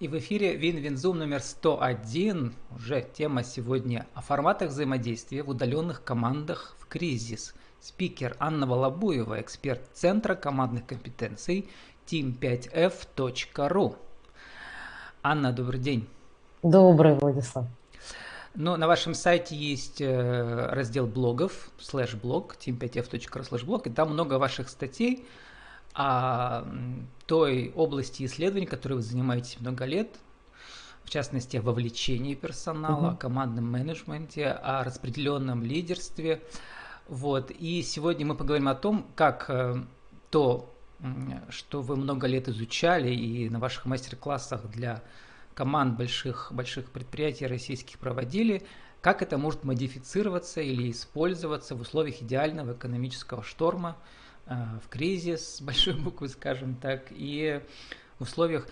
И в эфире Win-Win Zoom номер 101. Уже тема сегодня о форматах взаимодействия в удаленных командах в кризис. Спикер Анна Волобуева, эксперт Центра командных компетенций team5f.ru. Анна, добрый день. Добрый, Владислав. Ну, на вашем сайте есть э, раздел блогов, слэш-блог, team5f.ru слэш-блог, и там много ваших статей о той области исследований, которой вы занимаетесь много лет, в частности, о вовлечении персонала, угу. о командном менеджменте, о распределенном лидерстве. Вот. И сегодня мы поговорим о том, как э, то, что вы много лет изучали и на ваших мастер-классах для команд больших, больших предприятий российских проводили, как это может модифицироваться или использоваться в условиях идеального экономического шторма – в кризис, с большой буквы, скажем так, и в условиях,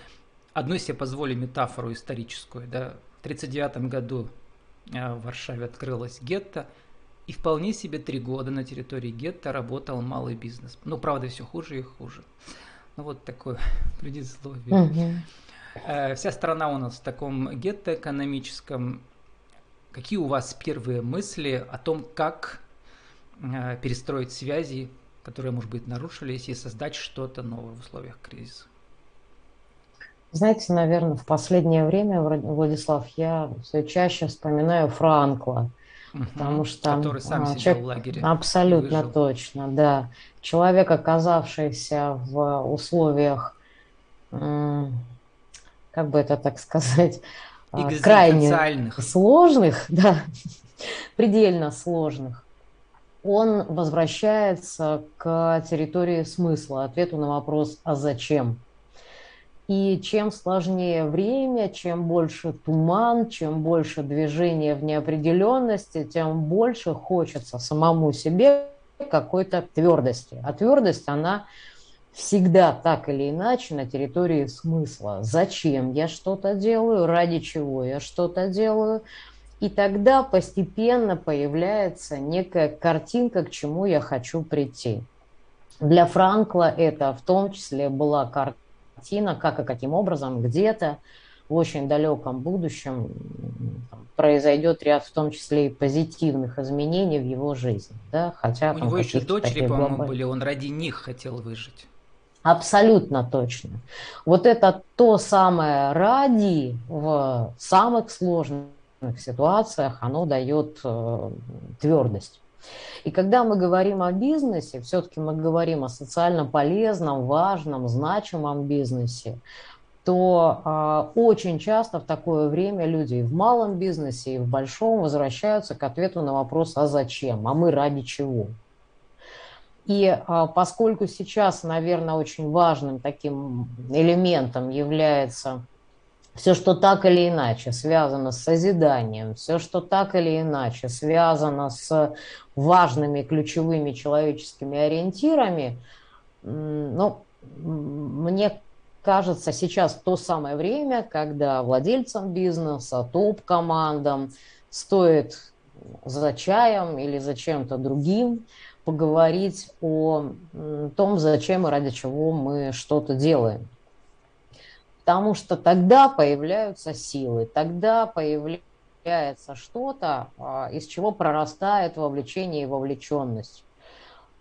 одной себе позволю метафору историческую, да, в 1939 году э, в Варшаве открылась гетто, и вполне себе три года на территории гетто работал малый бизнес. Ну, правда, все хуже и хуже. Ну, вот такое предисловие. Угу. Вся страна у нас в таком гетто экономическом. Какие у вас первые мысли о том, как перестроить связи которые, может быть, нарушились, и создать что-то новое в условиях кризиса? Знаете, наверное, в последнее время, Владислав, я все чаще вспоминаю Франкла. Угу, потому что который сам а, человек, в лагере. Абсолютно точно, да. Человек, оказавшийся в условиях, как бы это так сказать, а, крайне сложных, да, предельно сложных, он возвращается к территории смысла, ответу на вопрос «а зачем?». И чем сложнее время, чем больше туман, чем больше движения в неопределенности, тем больше хочется самому себе какой-то твердости. А твердость, она всегда так или иначе на территории смысла. Зачем я что-то делаю, ради чего я что-то делаю – и тогда постепенно появляется некая картинка, к чему я хочу прийти. Для Франкла это в том числе была картина, как и каким образом где-то в очень далеком будущем произойдет ряд, в том числе и позитивных изменений в его жизни. Да? Хотя, У него еще дочери, по-моему, были, он ради них хотел выжить. Абсолютно точно. Вот это то самое ради в самых сложных ситуациях оно дает э, твердость. И когда мы говорим о бизнесе, все-таки мы говорим о социально полезном, важном, значимом бизнесе, то э, очень часто в такое время люди и в малом бизнесе, и в большом возвращаются к ответу на вопрос «а зачем?», «а мы ради чего?». И э, поскольку сейчас, наверное, очень важным таким элементом является все, что так или иначе связано с созиданием, все, что так или иначе связано с важными ключевыми человеческими ориентирами, ну, мне кажется, сейчас то самое время, когда владельцам бизнеса, топ-командам стоит за чаем или за чем-то другим поговорить о том, зачем и ради чего мы что-то делаем потому что тогда появляются силы, тогда появляется что-то, а, из чего прорастает вовлечение и вовлеченность.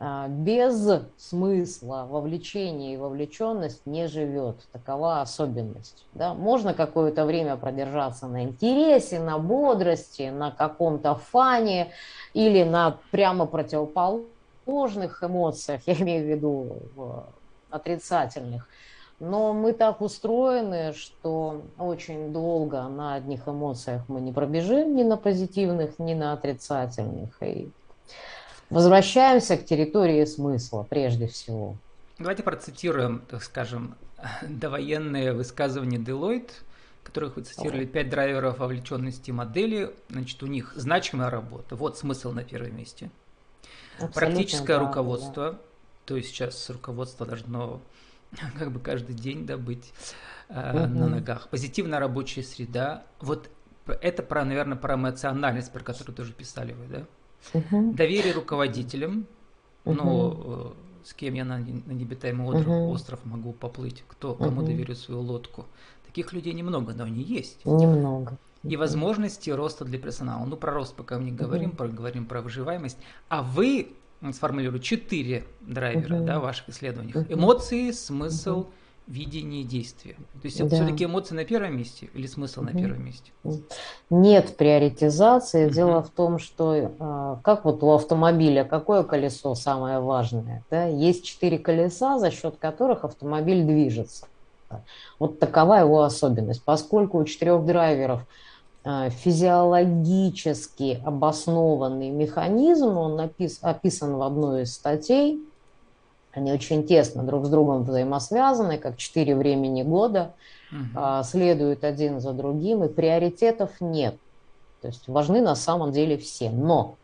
А, без смысла вовлечение и вовлеченность не живет. Такова особенность. Да? Можно какое-то время продержаться на интересе, на бодрости, на каком-то фане или на прямо противоположных эмоциях, я имею в виду отрицательных. Но мы так устроены, что очень долго на одних эмоциях мы не пробежим, ни на позитивных, ни на отрицательных. И возвращаемся к территории смысла прежде всего. Давайте процитируем, так скажем, довоенные высказывания Deloitte, которых вы цитировали, пять драйверов вовлеченности модели. Значит, у них значимая работа. Вот смысл на первом месте. Абсолютно Практическое да, руководство. Да. То есть сейчас руководство должно как бы каждый день да, быть э, угу. на ногах. Позитивная рабочая среда. Вот это про, наверное, про эмоциональность, про которую тоже писали вы, да? Угу. Доверие руководителям. Угу. Ну, с кем я на, на необитаемый угу. остров могу поплыть, кто кому угу. доверю свою лодку. Таких людей немного, но они есть. Немного. И возможности роста для персонала. Ну, про рост пока мы не говорим, про, говорим про выживаемость. А вы сформулируете четыре драйвера uh да, в ваших исследованиях. uh Эмоции, смысл, uh видение действия. То есть да. все-таки эмоции на первом месте или смысл угу. на первом месте? Нет приоритизации. Угу. Дело в том, что а, как вот у автомобиля, какое колесо самое важное? Да? Есть четыре колеса, за счет которых автомобиль движется. Вот такова его особенность. Поскольку у четырех драйверов физиологически обоснованный механизм, он описан в одной из статей, они очень тесно друг с другом взаимосвязаны, как четыре времени года, угу. следуют один за другим, и приоритетов нет. То есть важны на самом деле все. Но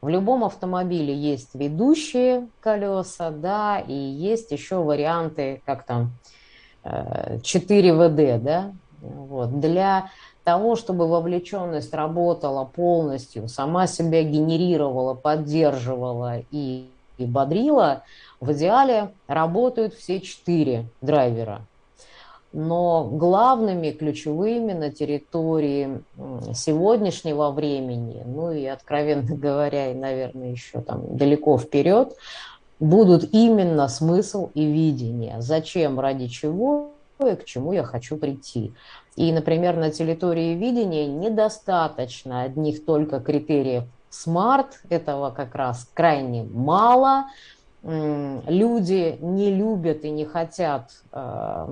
в любом автомобиле есть ведущие колеса, да, и есть еще варианты, как там, 4 э, ВД, да. Вот. Для того, чтобы вовлеченность работала полностью, сама себя генерировала, поддерживала и, и бодрила, в идеале работают все четыре драйвера. Но главными, ключевыми на территории сегодняшнего времени, ну и, откровенно говоря, и, наверное, еще там далеко вперед, будут именно смысл и видение. Зачем, ради чего и к чему я хочу прийти. И, например, на территории видения недостаточно одних только критериев SMART, этого как раз крайне мало – люди не любят и не хотят э,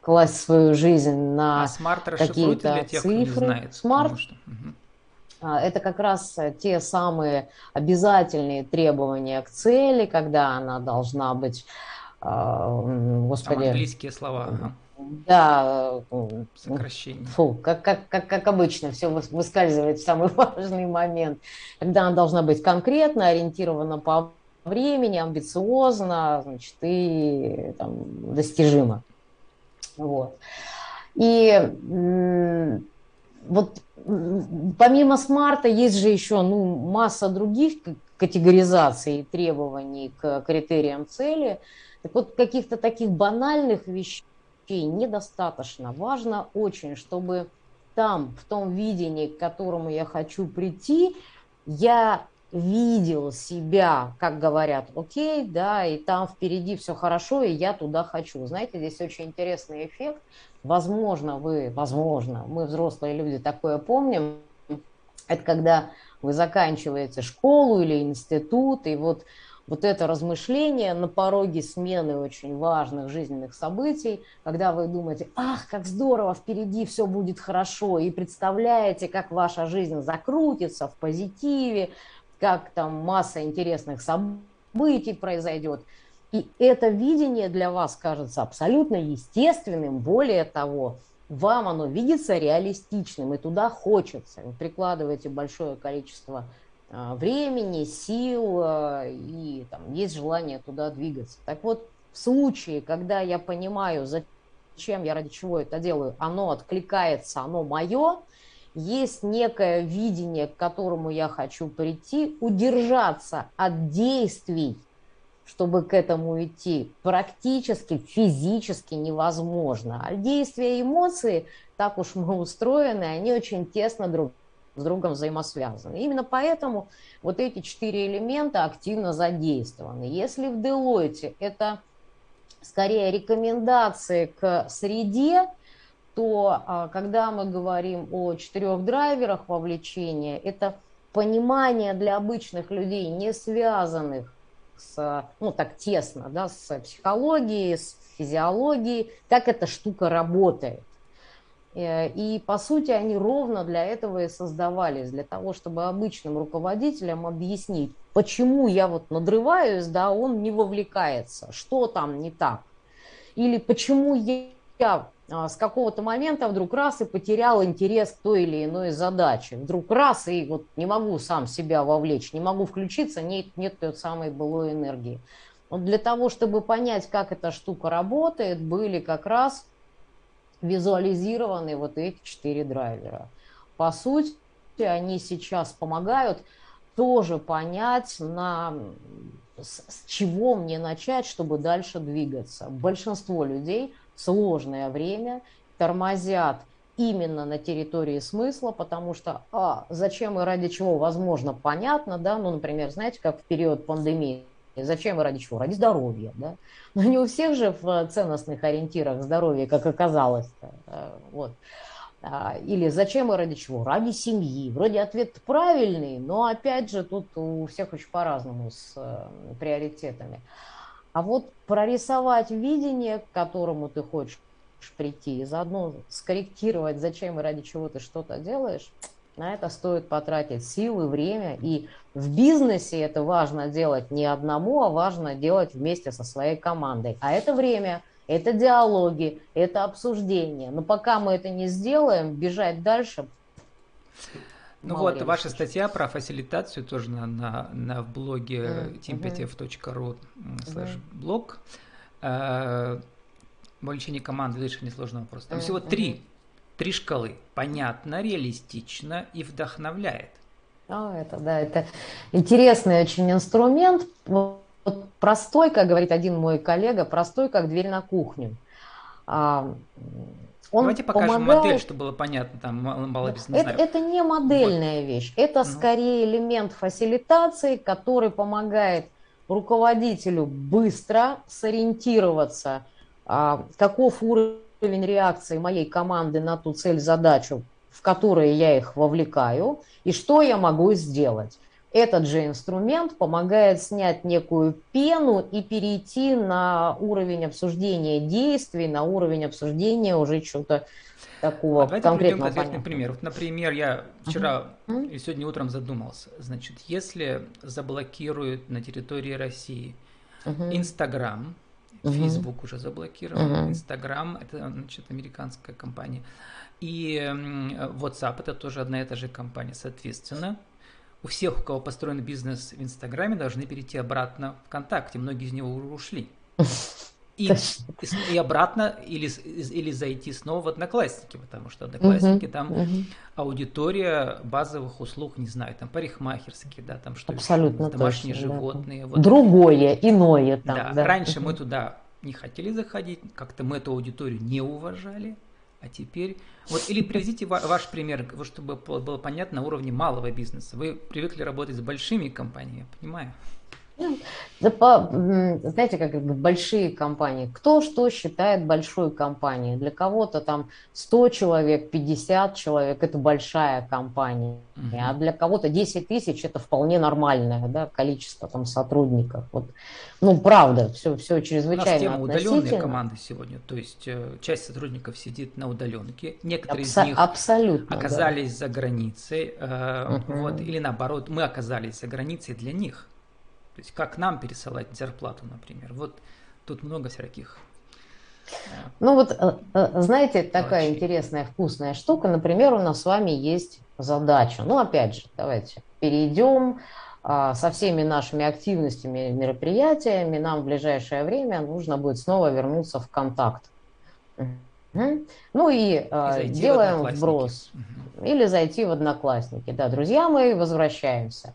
класть свою жизнь на а какие-то цифры. Смарт что... угу. это как раз те самые обязательные требования к цели, когда она должна быть, господи, Там английские слова. Ага. Да, сокращение. Фу, как, как, как, как обычно, все выскальзывает в самый важный момент, когда она должна быть конкретно ориентирована по времени, амбициозно, значит, и там, достижимо. Вот. И вот помимо смарта есть же еще ну, масса других категоризаций и требований к критериям цели. Так вот, каких-то таких банальных вещей недостаточно. Важно очень, чтобы там, в том видении, к которому я хочу прийти, я видел себя, как говорят, окей, да, и там впереди все хорошо, и я туда хочу. Знаете, здесь очень интересный эффект. Возможно, вы, возможно, мы взрослые люди такое помним. Это когда вы заканчиваете школу или институт, и вот вот это размышление на пороге смены очень важных жизненных событий, когда вы думаете, ах, как здорово, впереди все будет хорошо, и представляете, как ваша жизнь закрутится в позитиве, как там масса интересных событий произойдет. И это видение для вас кажется абсолютно естественным. Более того, вам оно видится реалистичным, и туда хочется. Вы прикладываете большое количество времени, сил, а, и там есть желание туда двигаться. Так вот, в случае, когда я понимаю, зачем я ради чего это делаю, оно откликается, оно мое, есть некое видение, к которому я хочу прийти, удержаться от действий, чтобы к этому идти, практически физически невозможно. А действия эмоции, так уж мы устроены, они очень тесно друг с другом взаимосвязаны. Именно поэтому вот эти четыре элемента активно задействованы. Если в Deloitte это скорее рекомендации к среде, то а, когда мы говорим о четырех драйверах вовлечения, это понимание для обычных людей, не связанных с, ну, так тесно, да, с психологией, с физиологией, как эта штука работает. Э, и, по сути, они ровно для этого и создавались, для того, чтобы обычным руководителям объяснить, почему я вот надрываюсь, да, он не вовлекается, что там не так. Или почему я а, с какого-то момента вдруг раз и потерял интерес к той или иной задаче. Вдруг раз и вот не могу сам себя вовлечь, не могу включиться, нет, нет той самой былой энергии. Вот для того, чтобы понять, как эта штука работает, были как раз визуализированы вот эти четыре драйвера. По сути, они сейчас помогают тоже понять, на, с, с чего мне начать, чтобы дальше двигаться. Большинство людей – сложное время тормозят именно на территории смысла, потому что а, зачем и ради чего, возможно, понятно, да, ну, например, знаете, как в период пандемии, зачем и ради чего? Ради здоровья, да. Но не у всех же в ценностных ориентирах здоровье, как оказалось. Э, вот. А, или зачем и ради чего? Ради семьи. Вроде ответ правильный, но опять же тут у всех очень по-разному с э, приоритетами. А вот прорисовать видение, к которому ты хочешь прийти, и заодно скорректировать, зачем и ради чего ты что-то делаешь, на это стоит потратить силы, время. И в бизнесе это важно делать не одному, а важно делать вместе со своей командой. А это время, это диалоги, это обсуждение. Но пока мы это не сделаем, бежать дальше. Ну вот, ваша статья про фасилитацию тоже на, на, на блоге mm-hmm. team5f.ru slash блог. Mm-hmm. Обучение команды, лишь несложный вопрос. Там mm-hmm. всего три Три шкалы. Понятно, реалистично и вдохновляет. А, это, да, это интересный очень инструмент. Вот простой, как говорит один мой коллега, простой, как дверь на кухню. А, он Давайте покажем помогает... модель, чтобы было понятно, там мало, без это, знаю. это не модельная вот. вещь, это угу. скорее элемент фасилитации, который помогает руководителю быстро сориентироваться, а, каков уровень уровень реакции моей команды на ту цель, задачу, в которую я их вовлекаю, и что я могу сделать. Этот же инструмент помогает снять некую пену и перейти на уровень обсуждения действий, на уровень обсуждения уже что-то такого а конкретного. Давайте пример. Вот, например, я вчера uh-huh. и сегодня утром задумался. Значит, если заблокируют на территории России Инстаграм, uh-huh. Facebook уже заблокирован, Instagram это значит американская компания, и WhatsApp это тоже одна и та же компания. Соответственно, у всех, у кого построен бизнес в Инстаграме, должны перейти обратно в ВКонтакте. Многие из него уже ушли. И, и обратно или, или зайти снова в Одноклассники, потому что Одноклассники uh-huh, там uh-huh. аудитория базовых услуг, не знаю, там парикмахерские, да, там что Абсолютно еще, домашние точно, животные. Да. Вот. Другое, иное там. Да, да. раньше uh-huh. мы туда не хотели заходить, как-то мы эту аудиторию не уважали, а теперь... Вот, или приведите ваш пример, чтобы было понятно на уровне малого бизнеса. Вы привыкли работать с большими компаниями, я понимаю. По, знаете, как большие компании. Кто что считает большой компанией? Для кого-то там 100 человек, 50 человек – это большая компания. Uh-huh. А для кого-то 10 тысяч – это вполне нормальное да, количество там, сотрудников. Вот. Ну, правда, все, все чрезвычайно У нас тема удаленные команды сегодня. То есть э, часть сотрудников сидит на удаленке. Некоторые Абсо- из них абсолютно, оказались да. за границей. Uh-huh. вот, или наоборот, мы оказались за границей для них. То есть как нам пересылать зарплату, например. Вот тут много всяких. Э, ну вот, э, э, знаете, такая интересная вкусная штука. Например, у нас с вами есть задача. Ну, опять же, давайте перейдем а, со всеми нашими активностями, мероприятиями. Нам в ближайшее время нужно будет снова вернуться в контакт. Ну и, и делаем вброс. Угу. Или зайти в Одноклассники. Да, друзья мои, возвращаемся.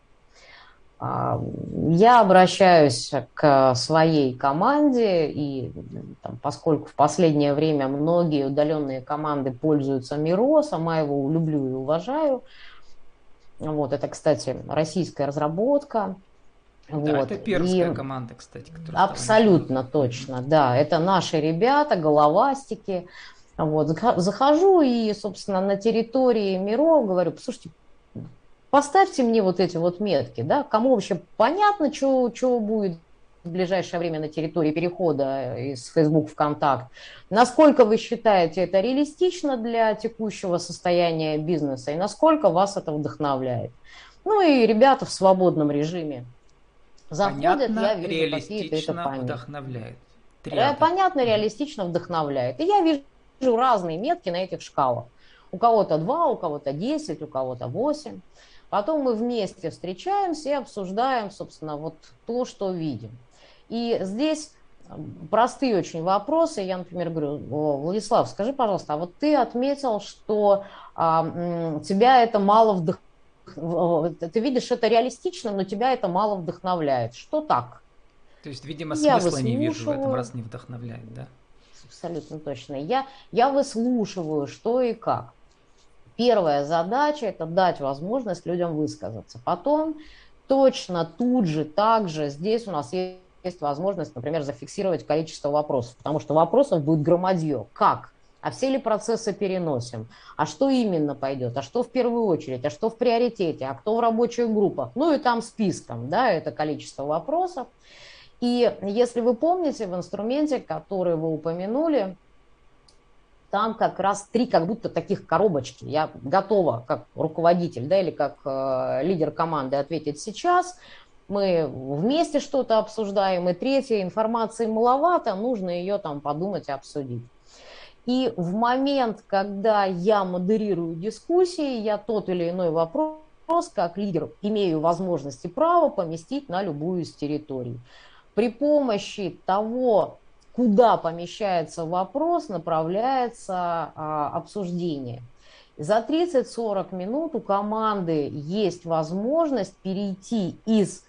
Я обращаюсь к своей команде, и там, поскольку в последнее время многие удаленные команды пользуются Миро, сама его люблю и уважаю. Вот, это, кстати, российская разработка. Да, вот. это пермская и... команда, кстати. Абсолютно точно, да. Это наши ребята, головастики. Вот. Захожу и, собственно, на территории Миро говорю, послушайте, Поставьте мне вот эти вот метки, да, кому вообще понятно, что, будет в ближайшее время на территории перехода из Facebook в Контакт. Насколько вы считаете это реалистично для текущего состояния бизнеса и насколько вас это вдохновляет? Ну и ребята в свободном режиме заходят, понятно, я вижу какие-то это понятно. вдохновляет. Триады. Понятно, реалистично вдохновляет. И я вижу разные метки на этих шкалах. У кого-то 2, у кого-то 10, у кого-то 8. Потом мы вместе встречаемся и обсуждаем, собственно, вот то, что видим. И здесь простые очень вопросы. Я, например, говорю, Владислав, скажи, пожалуйста, а вот ты отметил, что а, тебя это мало вдохновляет. Ты видишь это реалистично, но тебя это мало вдохновляет. Что так? То есть, видимо, смысла не вижу в этом, раз не вдохновляет, да? Абсолютно точно. Я, я выслушиваю, что и как. Первая задача – это дать возможность людям высказаться. Потом точно тут же, также здесь у нас есть, есть возможность, например, зафиксировать количество вопросов, потому что вопросов будет громадье. Как? А все ли процессы переносим? А что именно пойдет? А что в первую очередь? А что в приоритете? А кто в рабочих группах? Ну и там списком, да, это количество вопросов. И если вы помните, в инструменте, который вы упомянули, там как раз три как будто таких коробочки. Я готова как руководитель да, или как э, лидер команды ответить сейчас. Мы вместе что-то обсуждаем. И третья, информации маловато, нужно ее там подумать и обсудить. И в момент, когда я модерирую дискуссии, я тот или иной вопрос, как лидер, имею возможность и право поместить на любую из территорий. При помощи того, куда помещается вопрос, направляется а, обсуждение. За 30-40 минут у команды есть возможность перейти из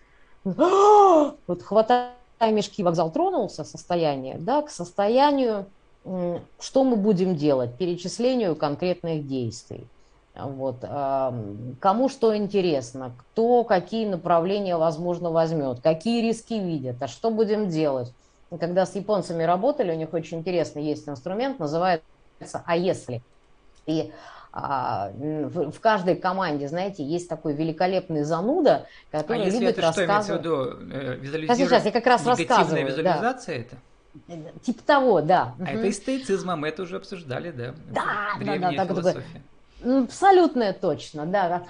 вот хватая мешки, вокзал тронулся состояние, да, к состоянию что мы будем делать? Перечислению конкретных действий. Вот. Кому что интересно, кто какие направления, возможно, возьмет, какие риски видят, а что будем делать? Когда с японцами работали, у них очень интересный есть инструмент, называется «А если?». И а, в, в каждой команде, знаете, есть такой великолепный зануда, который а если любит это рассказывать... что, имеется в виду? Э, визуализировать сейчас, я как раз рассказываю. визуализация да. это? Типа того, да. А угу. это и стоицизма, мы это уже обсуждали, да? Да, да, да, так. Абсолютно точно, да.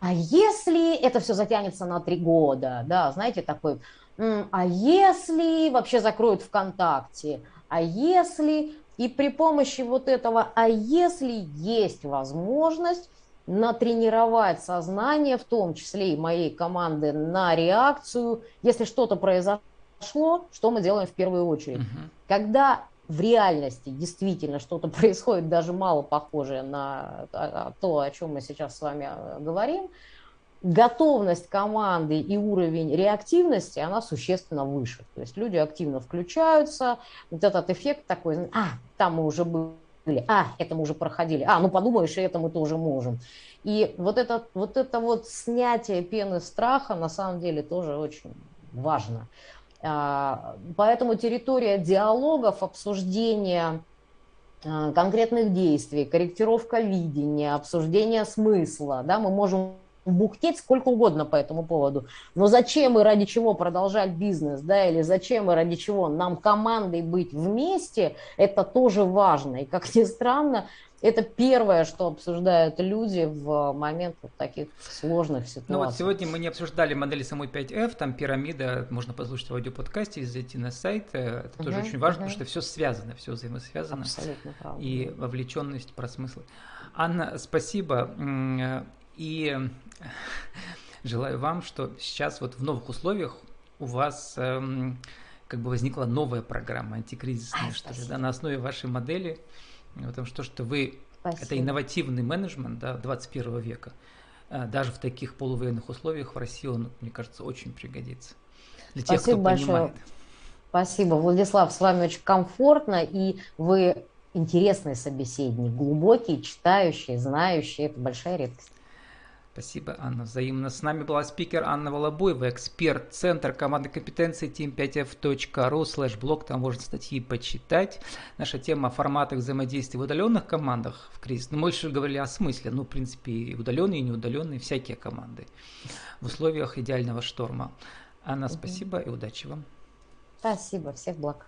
А, если это все затянется на три года, да, знаете, такой, а если вообще закроют ВКонтакте, а если, и при помощи вот этого, а если есть возможность натренировать сознание, в том числе и моей команды, на реакцию, если что-то произошло, произошло, что мы делаем в первую очередь? Угу. Когда в реальности действительно что-то происходит, даже мало похожее на то, о чем мы сейчас с вами э, говорим, готовность команды и уровень реактивности, она существенно выше. То есть люди активно включаются, вот этот эффект такой, а, там мы уже были, а, это мы уже проходили, а, ну подумаешь, и это мы тоже можем. И вот это вот, это вот снятие пены страха на самом деле тоже очень важно. А, поэтому территория диалогов, обсуждения а, конкретных действий, корректировка видения, обсуждение смысла, да, мы можем бухтеть сколько угодно по этому поводу. Но зачем и ради чего продолжать бизнес, да, или зачем и ради чего нам командой быть вместе, это тоже важно. И как ни странно, это первое, что обсуждают люди в момент вот таких сложных ситуаций. Ну вот сегодня мы не обсуждали модели самой 5F, там пирамида, можно послушать в аудиоподкасте, зайти на сайт. Это угу, тоже очень важно, угу. потому что все связано, все взаимосвязано. Абсолютно правда. И вовлеченность про смыслы. Анна, спасибо. И желаю вам, что сейчас вот в новых условиях у вас эм, как бы возникла новая программа антикризисная, а, что ли, да, на основе вашей модели Потому что, что вы Спасибо. это инновативный менеджмент да, 21 века. А, даже в таких полувоенных условиях в России он, мне кажется, очень пригодится. Для Спасибо тех, кто большое. понимает. Спасибо, Владислав, с вами очень комфортно, и вы интересный собеседник, глубокий, читающий, знающий, это большая редкость. Спасибо, Анна. Взаимно. С нами была спикер Анна Волобуева, эксперт Центр команды компетенции team5f.ru слэш блог. Там можно статьи почитать. Наша тема о форматах взаимодействия в удаленных командах в кризис. Но мы больше говорили о смысле. Ну, в принципе, и удаленные, и неудаленные, всякие команды в условиях идеального шторма. Анна, спасибо и удачи вам. Спасибо. Всех благ.